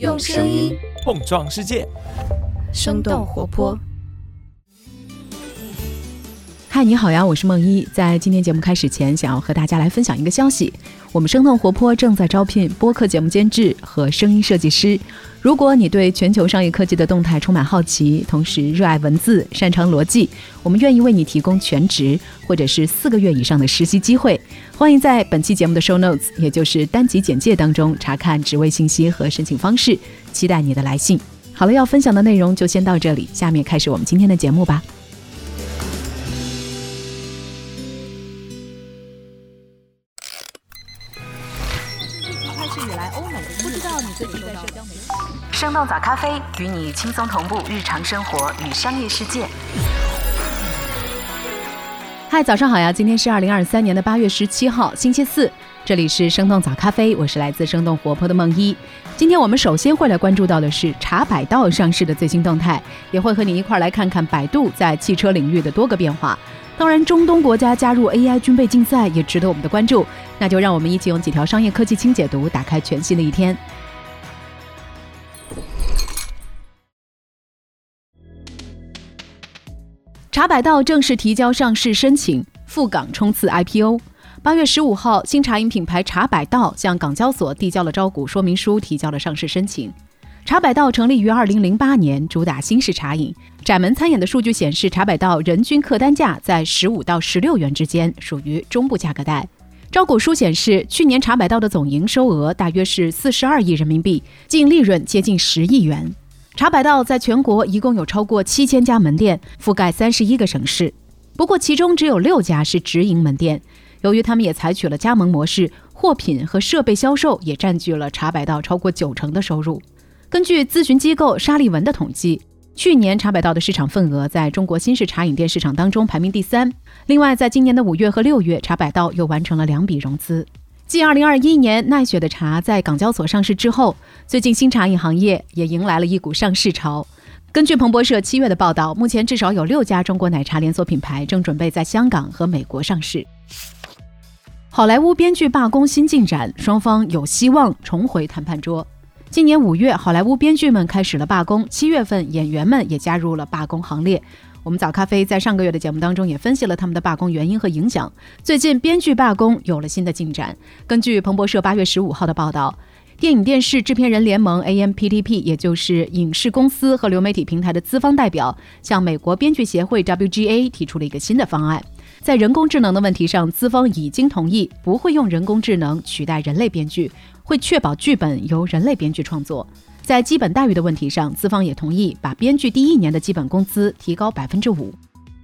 用声音碰撞世界，生动活泼。嗨，你好呀，我是梦一。在今天节目开始前，想要和大家来分享一个消息：我们生动活泼正在招聘播客节目监制和声音设计师。如果你对全球商业科技的动态充满好奇，同时热爱文字、擅长逻辑，我们愿意为你提供全职或者是四个月以上的实习机会。欢迎在本期节目的 show notes，也就是单集简介当中查看职位信息和申请方式。期待你的来信。好了，要分享的内容就先到这里，下面开始我们今天的节目吧。欧美不知道你最近在社交媒体。生动早咖啡与你轻松同步日常生活与商业世界。嗨，早上好呀！今天是二零二三年的八月十七号，星期四。这里是生动早咖啡，我是来自生动活泼的梦一。今天我们首先会来关注到的是茶百道上市的最新动态，也会和你一块来看看百度在汽车领域的多个变化。当然，中东国家加入 AI 军备竞赛也值得我们的关注。那就让我们一起用几条商业科技轻解读，打开全新的一天。茶百道正式提交上市申请，赴港冲刺 IPO。八月十五号，新茶饮品牌茶百道向港交所递交了招股说明书，提交了上市申请。茶百道成立于二零零八年，主打新式茶饮。窄门餐饮的数据显示，茶百道人均客单价在十五到十六元之间，属于中部价格带。招股书显示，去年茶百道的总营收额大约是四十二亿人民币，净利润接近十亿元。茶百道在全国一共有超过七千家门店，覆盖三十一个省市。不过，其中只有六家是直营门店。由于他们也采取了加盟模式，货品和设备销售也占据了茶百道超过九成的收入。根据咨询机构沙利文的统计，去年茶百道的市场份额在中国新式茶饮店市场当中排名第三。另外，在今年的五月和六月，茶百道又完成了两笔融资。继2021年奈雪的茶在港交所上市之后，最近新茶饮行业也迎来了一股上市潮。根据彭博社七月的报道，目前至少有六家中国奶茶连锁品牌正准备在香港和美国上市。好莱坞编剧罢工新进展，双方有希望重回谈判桌。今年五月，好莱坞编剧们开始了罢工，七月份演员们也加入了罢工行列。我们早咖啡在上个月的节目当中也分析了他们的罢工原因和影响。最近编剧罢工有了新的进展。根据彭博社八月十五号的报道，电影电视制片人联盟 （AMPTP） 也就是影视公司和流媒体平台的资方代表，向美国编剧协会 （WGA） 提出了一个新的方案。在人工智能的问题上，资方已经同意不会用人工智能取代人类编剧，会确保剧本由人类编剧创作。在基本待遇的问题上，资方也同意把编剧第一年的基本工资提高百分之五。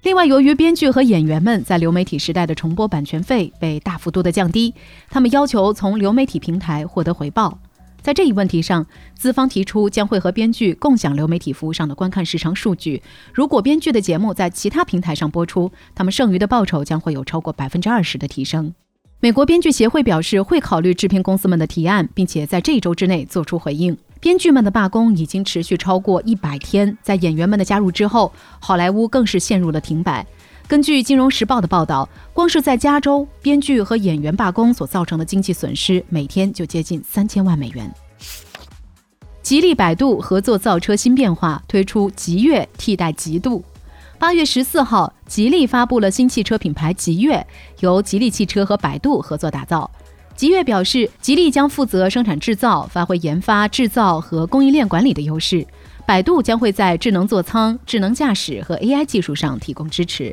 另外，由于编剧和演员们在流媒体时代的重播版权费被大幅度的降低，他们要求从流媒体平台获得回报。在这一问题上，资方提出将会和编剧共享流媒体服务上的观看时长数据。如果编剧的节目在其他平台上播出，他们剩余的报酬将会有超过百分之二十的提升。美国编剧协会表示会考虑制片公司们的提案，并且在这一周之内做出回应。编剧们的罢工已经持续超过一百天，在演员们的加入之后，好莱坞更是陷入了停摆。根据《金融时报》的报道，光是在加州，编剧和演员罢工所造成的经济损失，每天就接近三千万美元。吉利百度合作造车新变化，推出极越替代极度。八月十四号，吉利发布了新汽车品牌极越，由吉利汽车和百度合作打造。吉越表示，吉利将负责生产制造，发挥研发、制造和供应链管理的优势。百度将会在智能座舱、智能驾驶和 AI 技术上提供支持。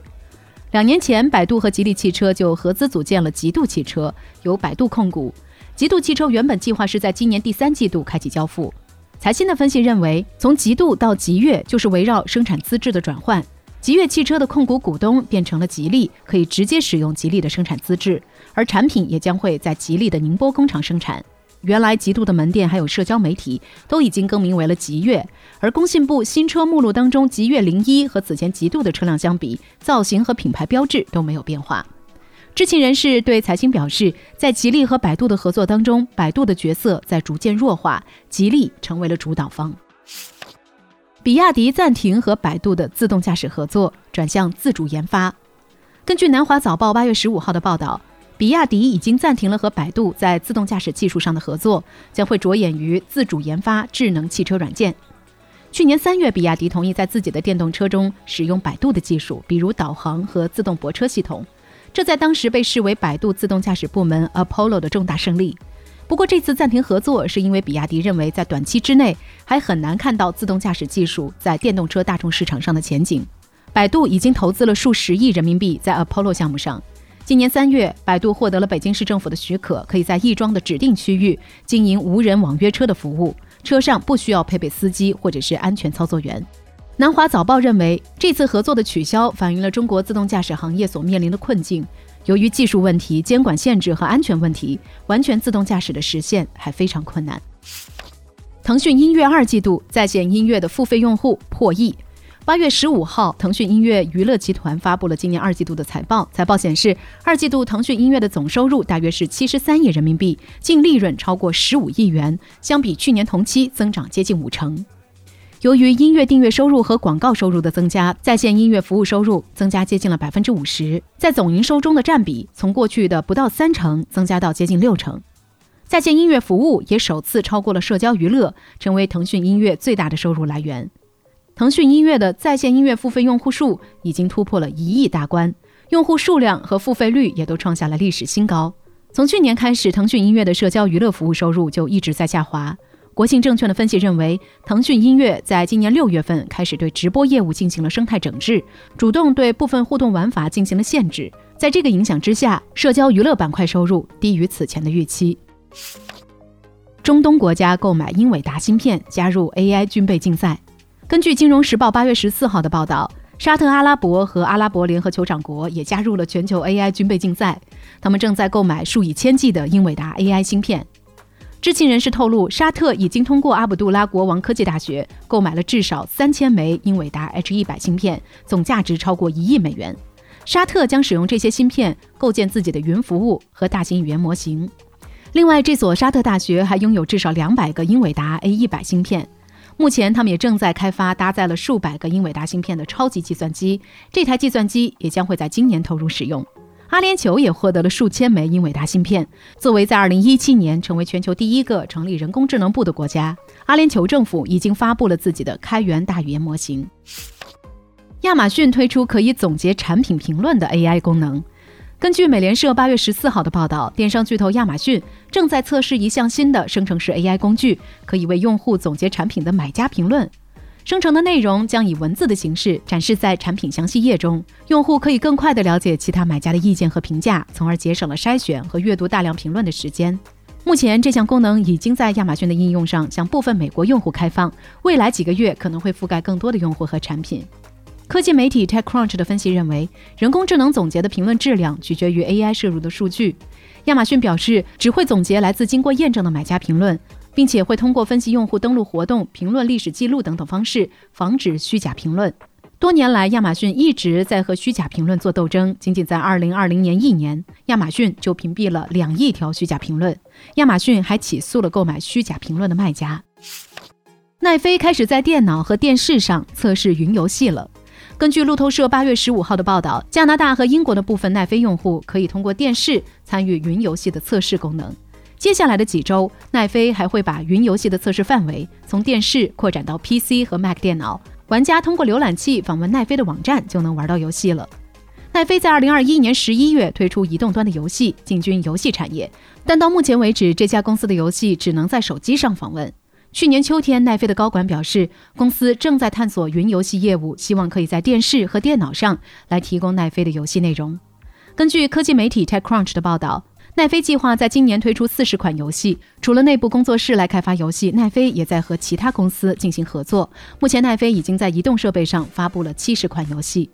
两年前，百度和吉利汽车就合资组建了极度汽车，由百度控股。极度汽车原本计划是在今年第三季度开启交付。财新的分析认为，从极度到极越就是围绕生产资质的转换。极越汽车的控股股东变成了吉利，可以直接使用吉利的生产资质，而产品也将会在吉利的宁波工厂生产。原来极度的门店还有社交媒体都已经更名为了极越，而工信部新车目录当中极越零一和此前极度的车辆相比，造型和品牌标志都没有变化。知情人士对财新表示，在吉利和百度的合作当中，百度的角色在逐渐弱化，吉利成为了主导方。比亚迪暂停和百度的自动驾驶合作，转向自主研发。根据南华早报八月十五号的报道，比亚迪已经暂停了和百度在自动驾驶技术上的合作，将会着眼于自主研发智能汽车软件。去年三月，比亚迪同意在自己的电动车中使用百度的技术，比如导航和自动泊车系统，这在当时被视为百度自动驾驶部门 Apollo 的重大胜利。不过，这次暂停合作是因为比亚迪认为在短期之内还很难看到自动驾驶技术在电动车大众市场上的前景。百度已经投资了数十亿人民币在 Apollo 项目上。今年三月，百度获得了北京市政府的许可，可以在亦庄的指定区域经营无人网约车的服务，车上不需要配备司机或者是安全操作员。南华早报认为，这次合作的取消反映了中国自动驾驶行业所面临的困境。由于技术问题、监管限制和安全问题，完全自动驾驶的实现还非常困难。腾讯音乐二季度在线音乐的付费用户破亿。八月十五号，腾讯音乐娱乐集团发布了今年二季度的财报。财报显示，二季度腾讯音乐的总收入大约是七十三亿人民币，净利润超过十五亿元，相比去年同期增长接近五成。由于音乐订阅收入和广告收入的增加，在线音乐服务收入增加接近了百分之五十，在总营收中的占比从过去的不到三成增加到接近六成。在线音乐服务也首次超过了社交娱乐，成为腾讯音乐最大的收入来源。腾讯音乐的在线音乐付费用户数已经突破了一亿大关，用户数量和付费率也都创下了历史新高。从去年开始，腾讯音乐的社交娱乐服务收入就一直在下滑。国信证券的分析认为，腾讯音乐在今年六月份开始对直播业务进行了生态整治，主动对部分互动玩法进行了限制。在这个影响之下，社交娱乐板块收入低于此前的预期。中东国家购买英伟达芯片加入 AI 军备竞赛。根据《金融时报》八月十四号的报道，沙特阿拉伯和阿拉伯联合酋长国也加入了全球 AI 军备竞赛，他们正在购买数以千计的英伟达 AI 芯片。知情人士透露，沙特已经通过阿卜杜拉国王科技大学购买了至少三千枚英伟达 H 一百芯片，总价值超过一亿美元。沙特将使用这些芯片构建自己的云服务和大型语言模型。另外，这所沙特大学还拥有至少两百个英伟达 A 一百芯片。目前，他们也正在开发搭载了数百个英伟达芯片的超级计算机，这台计算机也将会在今年投入使用。阿联酋也获得了数千枚英伟达芯片。作为在2017年成为全球第一个成立人工智能部的国家，阿联酋政府已经发布了自己的开源大语言模型。亚马逊推出可以总结产品评论的 AI 功能。根据美联社8月14号的报道，电商巨头亚马逊正在测试一项新的生成式 AI 工具，可以为用户总结产品的买家评论。生成的内容将以文字的形式展示在产品详细页中，用户可以更快地了解其他买家的意见和评价，从而节省了筛选和阅读大量评论的时间。目前，这项功能已经在亚马逊的应用上向部分美国用户开放，未来几个月可能会覆盖更多的用户和产品。科技媒体 TechCrunch 的分析认为，人工智能总结的评论质量取决于 AI 摄入的数据。亚马逊表示，只会总结来自经过验证的买家评论。并且会通过分析用户登录活动、评论历史记录等等方式，防止虚假评论。多年来，亚马逊一直在和虚假评论做斗争。仅仅在2020年一年，亚马逊就屏蔽了两亿条虚假评论。亚马逊还起诉了购买虚假评论的卖家。奈飞开始在电脑和电视上测试云游戏了。根据路透社8月15号的报道，加拿大和英国的部分奈飞用户可以通过电视参与云游戏的测试功能。接下来的几周，奈飞还会把云游戏的测试范围从电视扩展到 PC 和 Mac 电脑。玩家通过浏览器访问奈飞的网站就能玩到游戏了。奈飞在2021年11月推出移动端的游戏，进军游戏产业，但到目前为止，这家公司的游戏只能在手机上访问。去年秋天，奈飞的高管表示，公司正在探索云游戏业务，希望可以在电视和电脑上来提供奈飞的游戏内容。根据科技媒体 TechCrunch 的报道。奈飞计划在今年推出四十款游戏，除了内部工作室来开发游戏，奈飞也在和其他公司进行合作。目前，奈飞已经在移动设备上发布了七十款游戏。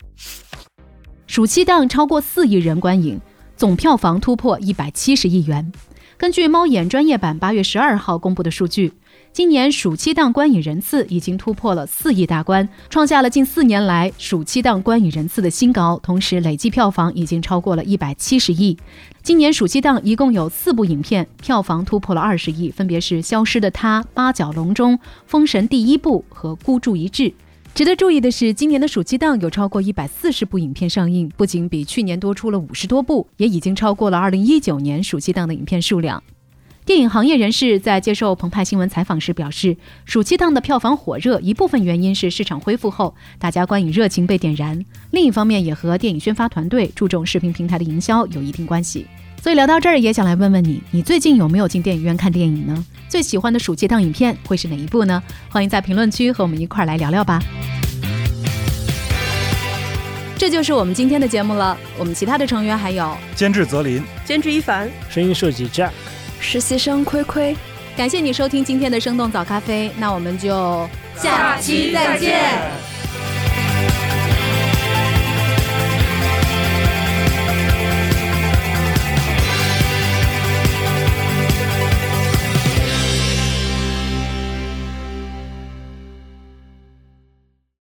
暑期档超过四亿人观影，总票房突破一百七十亿元。根据猫眼专业版八月十二号公布的数据。今年暑期档观影人次已经突破了四亿大关，创下了近四年来暑期档观影人次的新高。同时，累计票房已经超过了一百七十亿。今年暑期档一共有四部影片票房突破了二十亿，分别是《消失的她》《八角笼中》《封神第一部》和《孤注一掷》。值得注意的是，今年的暑期档有超过一百四十部影片上映，不仅比去年多出了五十多部，也已经超过了二零一九年暑期档的影片数量。电影行业人士在接受澎湃新闻采访时表示，暑期档的票房火热，一部分原因是市场恢复后，大家观影热情被点燃；另一方面，也和电影宣发团队注重视频平台的营销有一定关系。所以聊到这儿，也想来问问你，你最近有没有进电影院看电影呢？最喜欢的暑期档影片会是哪一部呢？欢迎在评论区和我们一块儿来聊聊吧。这就是我们今天的节目了。我们其他的成员还有监制泽林、监制一凡、声音设计 Jack、实习生亏亏。感谢你收听今天的生动早咖啡，那我们就下期再见。